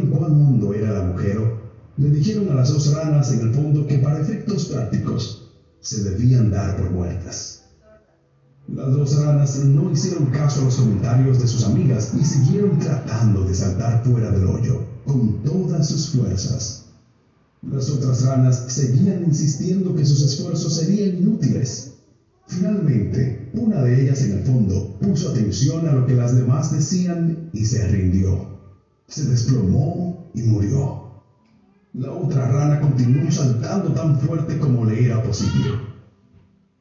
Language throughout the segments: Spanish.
vieron cuán hondo era el agujero, le dijeron a las dos ranas en el fondo que para efectos prácticos se debían dar por muertas. Las dos ranas no hicieron caso a los comentarios de sus amigas y siguieron tratando de saltar fuera del hoyo con todas sus fuerzas. Las otras ranas seguían insistiendo que sus esfuerzos serían inútiles. Finalmente, una de ellas en el fondo puso atención a lo que las demás decían y se rindió. Se desplomó y murió. La otra rana continuó saltando tan fuerte como le era posible.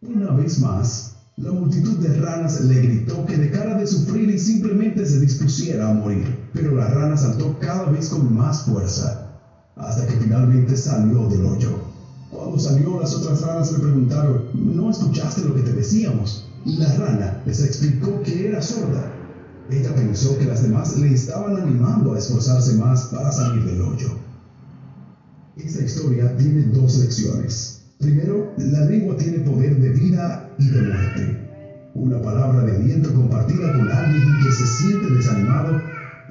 Una vez más, la multitud de ranas le gritó que dejara de sufrir y simplemente se dispusiera a morir, pero la rana saltó cada vez con más fuerza hasta que finalmente salió del hoyo. Cuando salió, las otras ranas le preguntaron, ¿no escuchaste lo que te decíamos? Y la rana les explicó que era sorda. Ella pensó que las demás le estaban animando a esforzarse más para salir del hoyo. Esta historia tiene dos lecciones. Primero, la lengua tiene poder de vida y de muerte. Una palabra de aliento compartida con alguien que se siente desanimado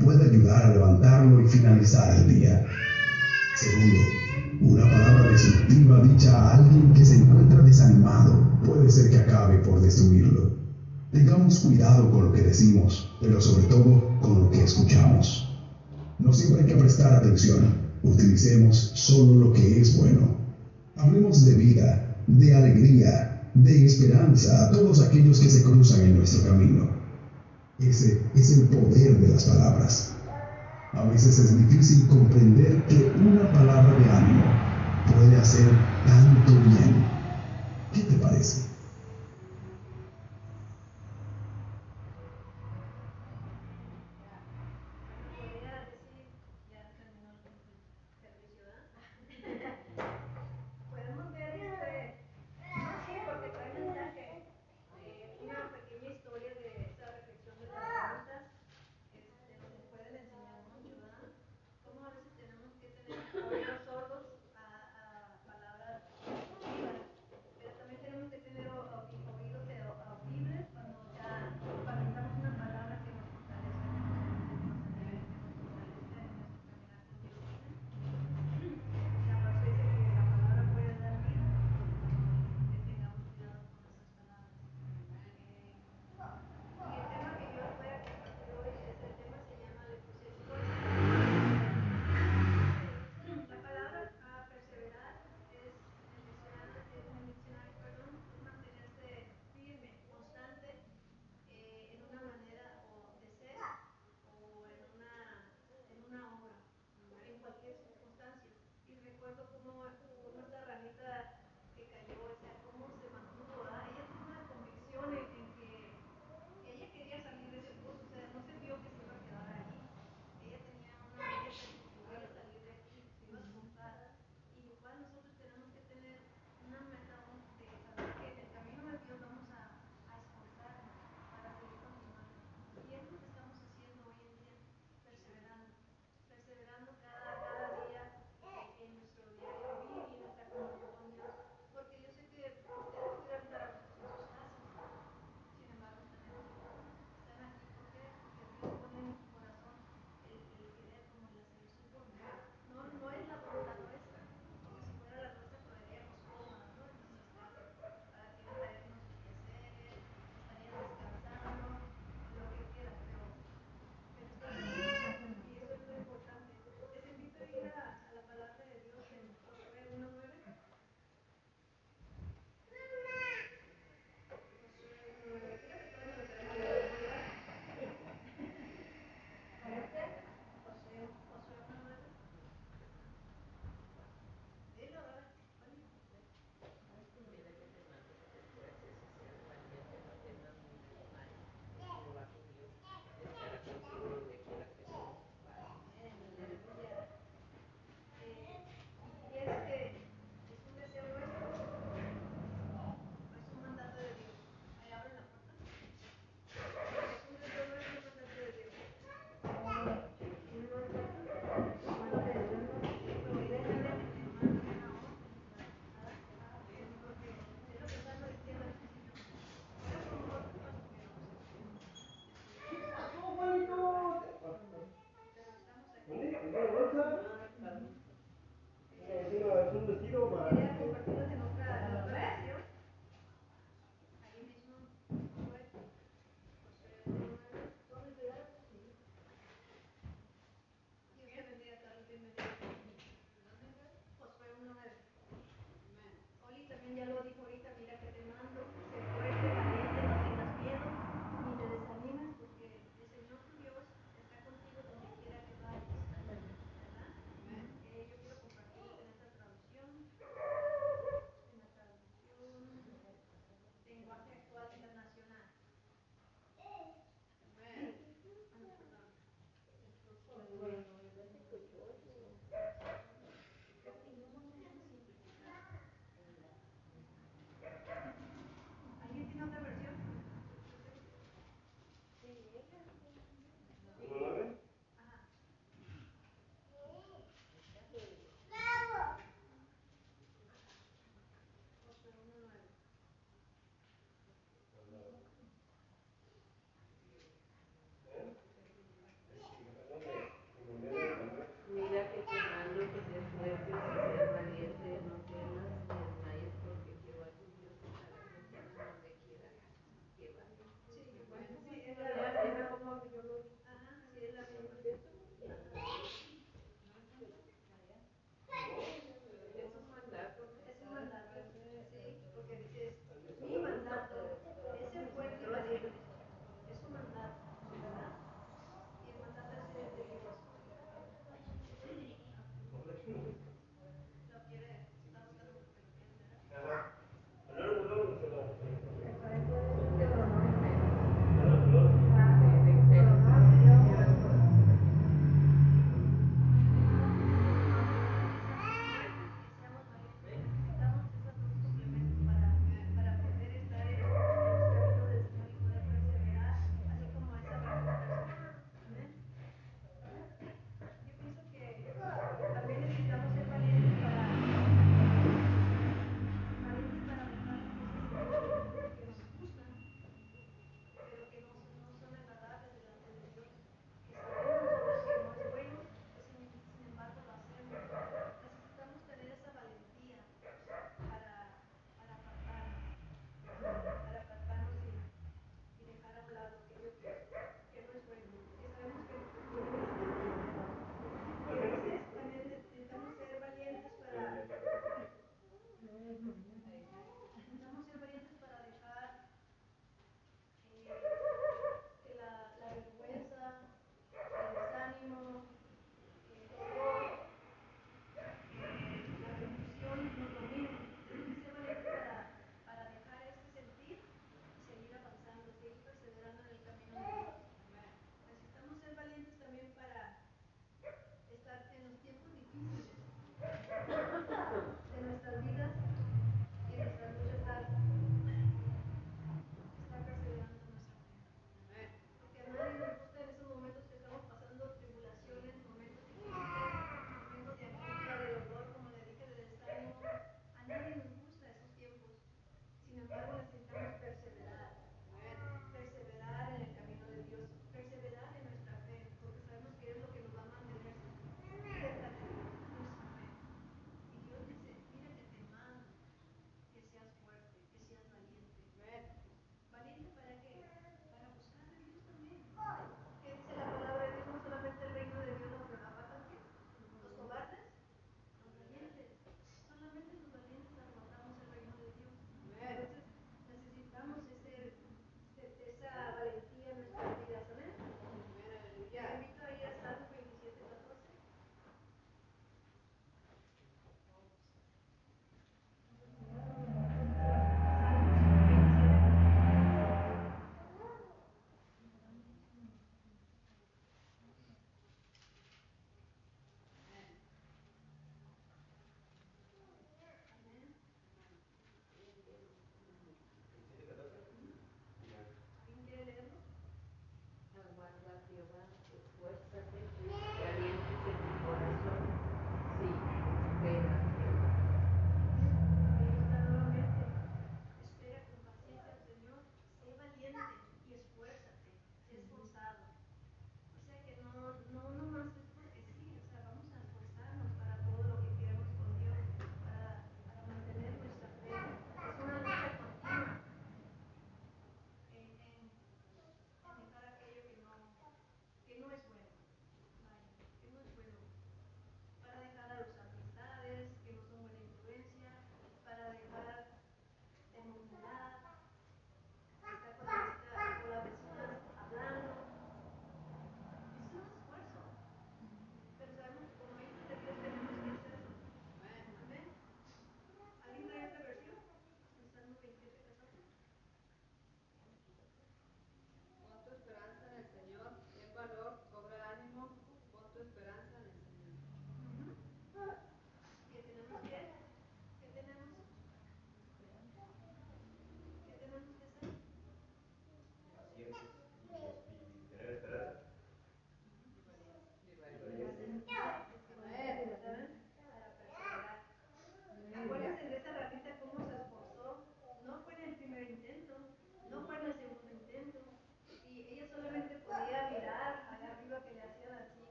puede ayudar a levantarlo y finalizar el día. Segundo, una palabra destructiva dicha a alguien que se encuentra desanimado puede ser que acabe por destruirlo. Tengamos cuidado con lo que decimos, pero sobre todo con lo que escuchamos. No siempre hay que prestar atención. Utilicemos solo lo que es bueno. Hablemos de vida, de alegría, de esperanza a todos aquellos que se cruzan en nuestro camino. Ese es el poder de las palabras. A veces es difícil comprender que una palabra de ánimo puede hacer tanto bien. ¿Qué te parece?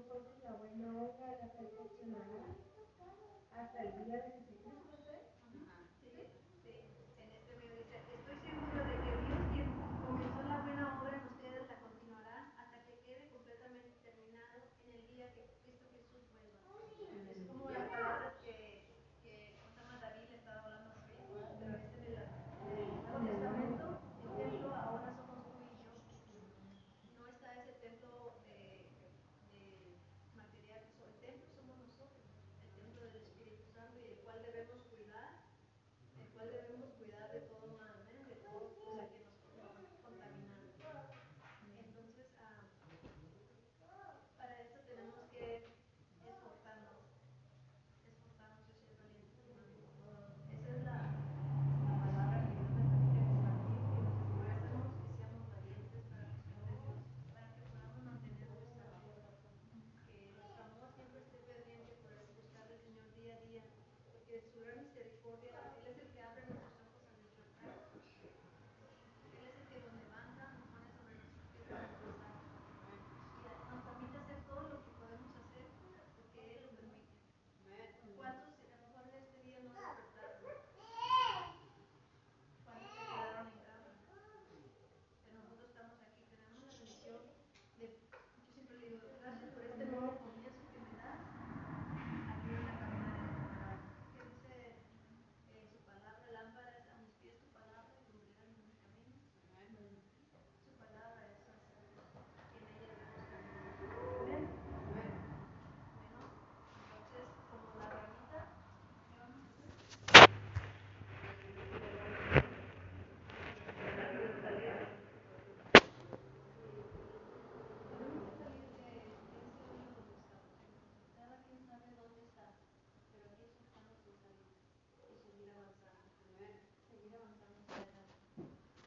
Vosotros la buena obra la perfeccionará hasta el día de